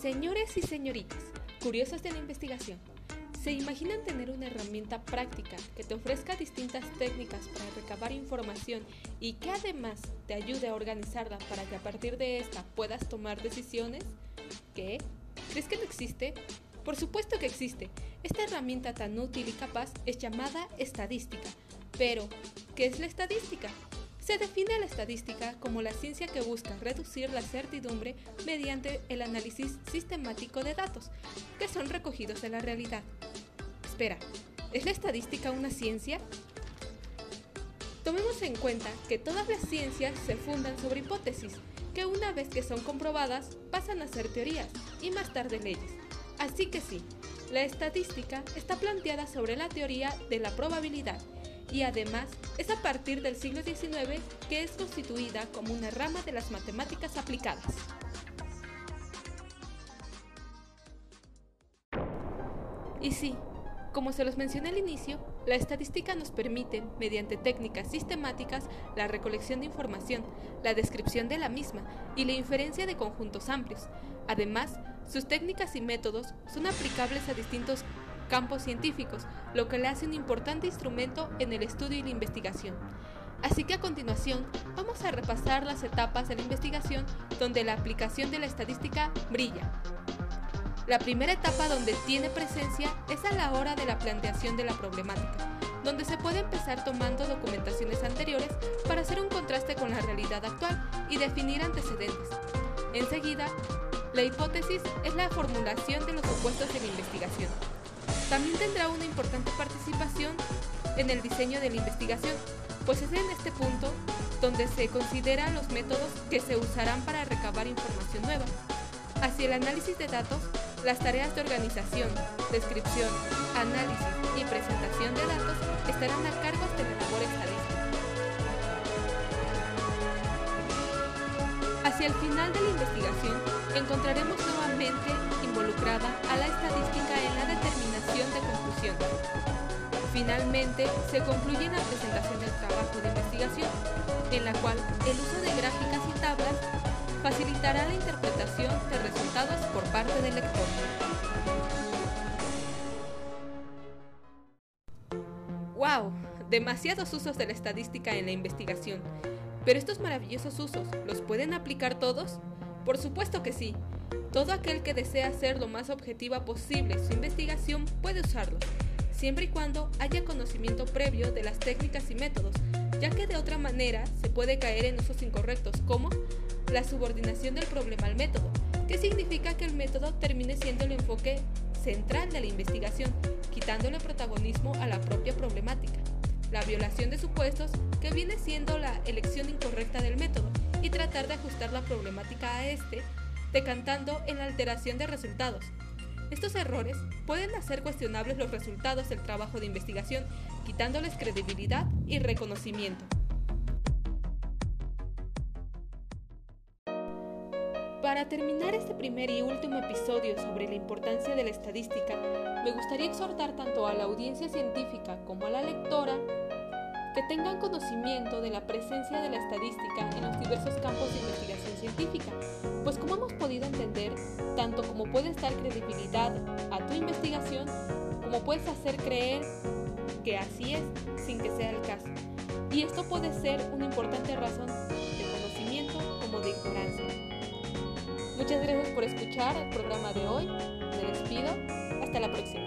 Señores y señoritas, curiosos de la investigación, ¿se imaginan tener una herramienta práctica que te ofrezca distintas técnicas para recabar información y que además te ayude a organizarla para que a partir de esta puedas tomar decisiones? ¿Qué? ¿Crees que no existe? Por supuesto que existe. Esta herramienta tan útil y capaz es llamada estadística. Pero, ¿qué es la estadística? Se define la estadística como la ciencia que busca reducir la certidumbre mediante el análisis sistemático de datos que son recogidos de la realidad. Espera, ¿es la estadística una ciencia? Tomemos en cuenta que todas las ciencias se fundan sobre hipótesis, que una vez que son comprobadas pasan a ser teorías y más tarde leyes. Así que sí, la estadística está planteada sobre la teoría de la probabilidad y además es a partir del siglo XIX que es constituida como una rama de las matemáticas aplicadas. Y sí, como se los mencioné al inicio, la estadística nos permite, mediante técnicas sistemáticas, la recolección de información, la descripción de la misma y la inferencia de conjuntos amplios. Además, sus técnicas y métodos son aplicables a distintos campos científicos, lo que le hace un importante instrumento en el estudio y la investigación. Así que a continuación vamos a repasar las etapas de la investigación donde la aplicación de la estadística brilla. La primera etapa donde tiene presencia es a la hora de la planteación de la problemática, donde se puede empezar tomando documentaciones anteriores para hacer un contraste con la realidad actual y definir antecedentes. Enseguida, la hipótesis es la formulación de los supuestos de la investigación. También tendrá una importante participación en el diseño de la investigación, pues es en este punto donde se consideran los métodos que se usarán para recabar información nueva. Hacia el análisis de datos, las tareas de organización, descripción, análisis y presentación de datos estarán a cargo de la labor estadística. Hacia el final de la investigación, encontraremos nuevamente involucrada a la estadística en la determinación de conclusiones. Finalmente, se concluye la presentación del trabajo de investigación, en la cual el uso de gráficas y tablas facilitará la interpretación de resultados por parte del lector. ¡Wow! Demasiados usos de la estadística en la investigación. Pero estos maravillosos usos, ¿los pueden aplicar todos? Por supuesto que sí. Todo aquel que desea ser lo más objetiva posible su investigación puede usarlo, siempre y cuando haya conocimiento previo de las técnicas y métodos, ya que de otra manera se puede caer en usos incorrectos como la subordinación del problema al método, que significa que el método termine siendo el enfoque central de la investigación, quitándole protagonismo a la propia problemática. La violación de supuestos, que viene siendo la elección incorrecta del método, y tratar de ajustar la problemática a este decantando en la alteración de resultados. Estos errores pueden hacer cuestionables los resultados del trabajo de investigación, quitándoles credibilidad y reconocimiento. Para terminar este primer y último episodio sobre la importancia de la estadística, me gustaría exhortar tanto a la audiencia científica como a la lectora que tengan conocimiento de la presencia de la estadística en los diversos campos de investigación científica, pues como hemos podido entender, tanto como puedes dar credibilidad a tu investigación, como puedes hacer creer que así es sin que sea el caso. Y esto puede ser una importante razón de conocimiento como de ignorancia. Muchas gracias por escuchar el programa de hoy. Me despido. Hasta la próxima.